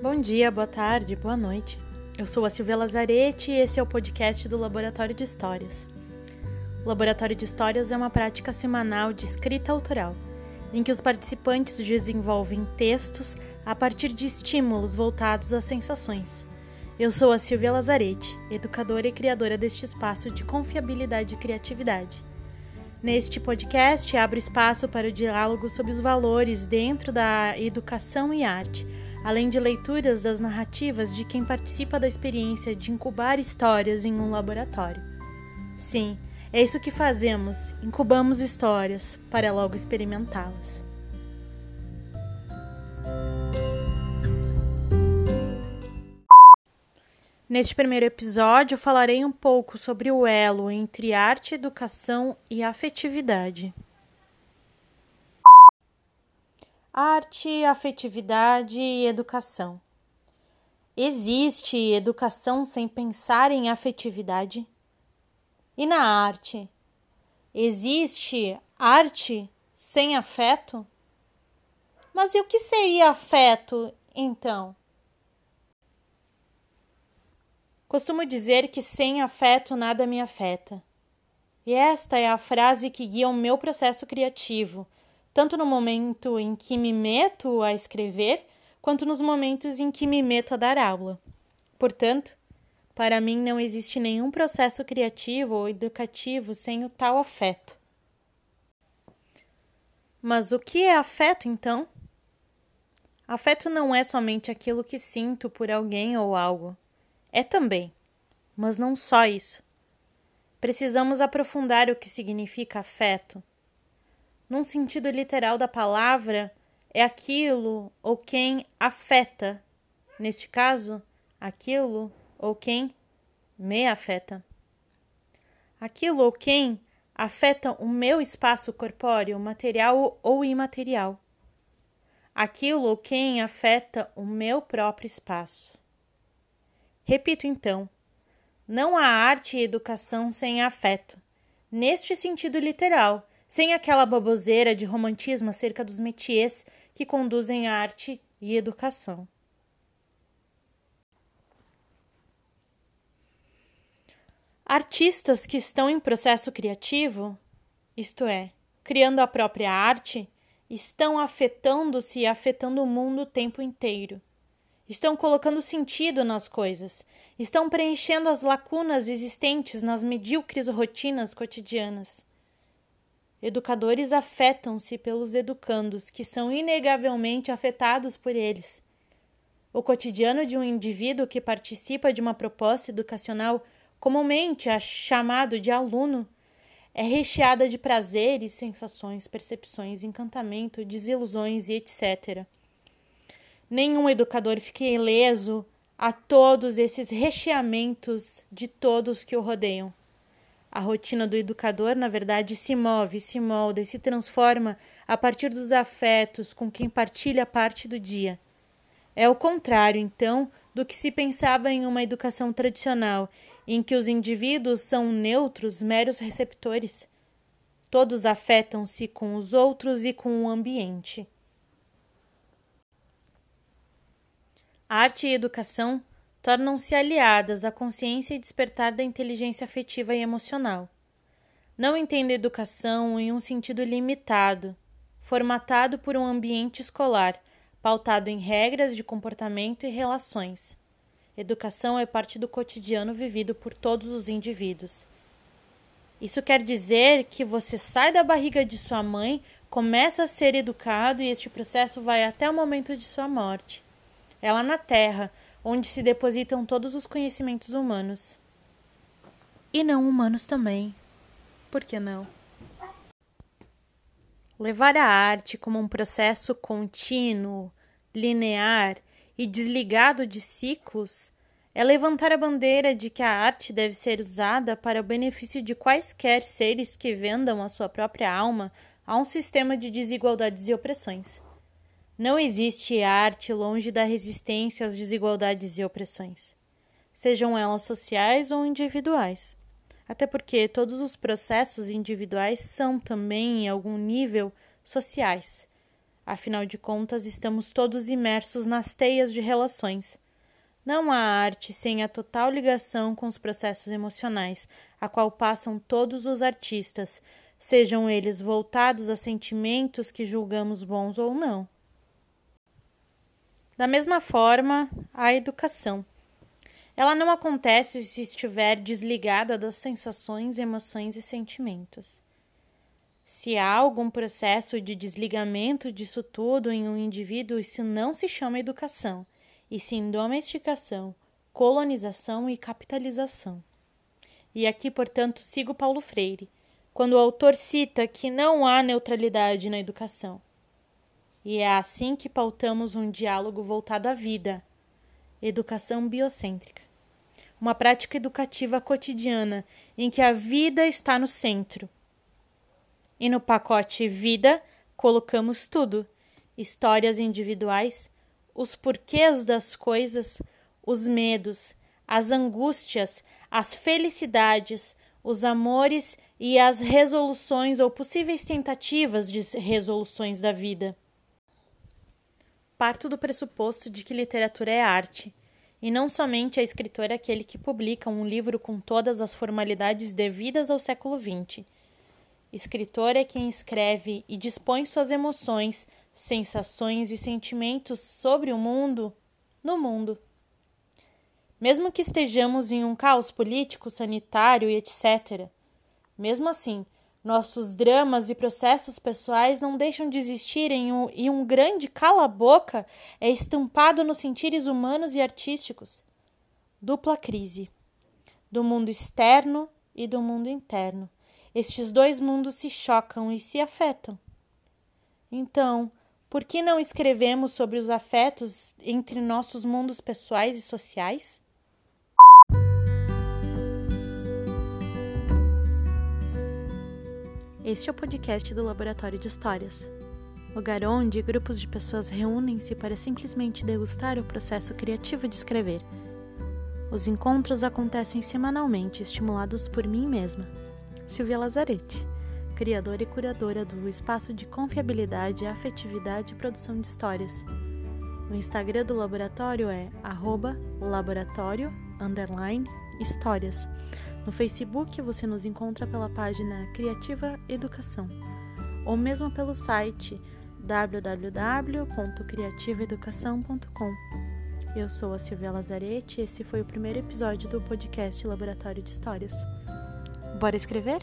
Bom dia, boa tarde, boa noite. Eu sou a Silvia Lazarete e esse é o podcast do Laboratório de Histórias. O Laboratório de Histórias é uma prática semanal de escrita autoral, em que os participantes desenvolvem textos a partir de estímulos voltados às sensações. Eu sou a Silvia Lazarete, educadora e criadora deste espaço de confiabilidade e criatividade. Neste podcast, abro espaço para o diálogo sobre os valores dentro da educação e arte, além de leituras das narrativas de quem participa da experiência de incubar histórias em um laboratório. Sim, é isso que fazemos, incubamos histórias para logo experimentá-las. Neste primeiro episódio, falarei um pouco sobre o elo entre arte, educação e afetividade. Arte, afetividade e educação. Existe educação sem pensar em afetividade? E na arte? Existe arte sem afeto? Mas e o que seria afeto, então? Costumo dizer que sem afeto nada me afeta. E esta é a frase que guia o meu processo criativo, tanto no momento em que me meto a escrever, quanto nos momentos em que me meto a dar aula. Portanto, para mim não existe nenhum processo criativo ou educativo sem o tal afeto. Mas o que é afeto então? Afeto não é somente aquilo que sinto por alguém ou algo. É também, mas não só isso. Precisamos aprofundar o que significa afeto. Num sentido literal da palavra, é aquilo ou quem afeta. Neste caso, aquilo ou quem me afeta. Aquilo ou quem afeta o meu espaço corpóreo, material ou imaterial. Aquilo ou quem afeta o meu próprio espaço. Repito então: não há arte e educação sem afeto, neste sentido literal, sem aquela baboseira de romantismo acerca dos métiers que conduzem a arte e educação. Artistas que estão em processo criativo, isto é, criando a própria arte, estão afetando-se e afetando o mundo o tempo inteiro estão colocando sentido nas coisas, estão preenchendo as lacunas existentes nas medíocres rotinas cotidianas. Educadores afetam-se pelos educandos, que são inegavelmente afetados por eles. O cotidiano de um indivíduo que participa de uma proposta educacional, comumente é chamado de aluno, é recheada de prazeres, sensações, percepções, encantamento, desilusões e etc nenhum educador fique ileso a todos esses recheamentos de todos que o rodeiam. A rotina do educador, na verdade, se move, se molda e se transforma a partir dos afetos com quem partilha parte do dia. É o contrário, então, do que se pensava em uma educação tradicional, em que os indivíduos são neutros, meros receptores. Todos afetam-se com os outros e com o ambiente. Arte e educação tornam-se aliadas à consciência e despertar da inteligência afetiva e emocional. Não entendo educação em um sentido limitado, formatado por um ambiente escolar, pautado em regras de comportamento e relações. Educação é parte do cotidiano vivido por todos os indivíduos. Isso quer dizer que você sai da barriga de sua mãe, começa a ser educado e este processo vai até o momento de sua morte. Lá na Terra onde se depositam todos os conhecimentos humanos. E não humanos também. Por que não? Levar a arte como um processo contínuo, linear e desligado de ciclos é levantar a bandeira de que a arte deve ser usada para o benefício de quaisquer seres que vendam a sua própria alma a um sistema de desigualdades e opressões. Não existe arte longe da resistência às desigualdades e opressões, sejam elas sociais ou individuais. Até porque todos os processos individuais são também, em algum nível, sociais. Afinal de contas, estamos todos imersos nas teias de relações. Não há arte sem a total ligação com os processos emocionais, a qual passam todos os artistas, sejam eles voltados a sentimentos que julgamos bons ou não. Da mesma forma, a educação. Ela não acontece se estiver desligada das sensações, emoções e sentimentos. Se há algum processo de desligamento disso tudo em um indivíduo, isso não se chama educação, e sim domesticação, colonização e capitalização. E aqui, portanto, sigo Paulo Freire, quando o autor cita que não há neutralidade na educação. E é assim que pautamos um diálogo voltado à vida, educação biocêntrica. Uma prática educativa cotidiana em que a vida está no centro e no pacote Vida colocamos tudo: histórias individuais, os porquês das coisas, os medos, as angústias, as felicidades, os amores e as resoluções ou possíveis tentativas de resoluções da vida. Parto do pressuposto de que literatura é arte, e não somente a escritor é aquele que publica um livro com todas as formalidades devidas ao século XX Escritor é quem escreve e dispõe suas emoções, sensações e sentimentos sobre o mundo no mundo. Mesmo que estejamos em um caos político, sanitário e etc., mesmo assim, nossos dramas e processos pessoais não deixam de existir um, e um grande cala-boca é estampado nos sentires humanos e artísticos. Dupla crise do mundo externo e do mundo interno estes dois mundos se chocam e se afetam. Então, por que não escrevemos sobre os afetos entre nossos mundos pessoais e sociais? Este é o podcast do Laboratório de Histórias, lugar onde grupos de pessoas reúnem-se para simplesmente degustar o processo criativo de escrever. Os encontros acontecem semanalmente, estimulados por mim mesma. Silvia Lazarete, criadora e curadora do espaço de confiabilidade, afetividade e produção de histórias. O Instagram do laboratório é laboratório histórias. No Facebook você nos encontra pela página Criativa Educação ou mesmo pelo site www.criativaeducação.com. Eu sou a Silvia Lazarete e esse foi o primeiro episódio do podcast Laboratório de Histórias. Bora escrever?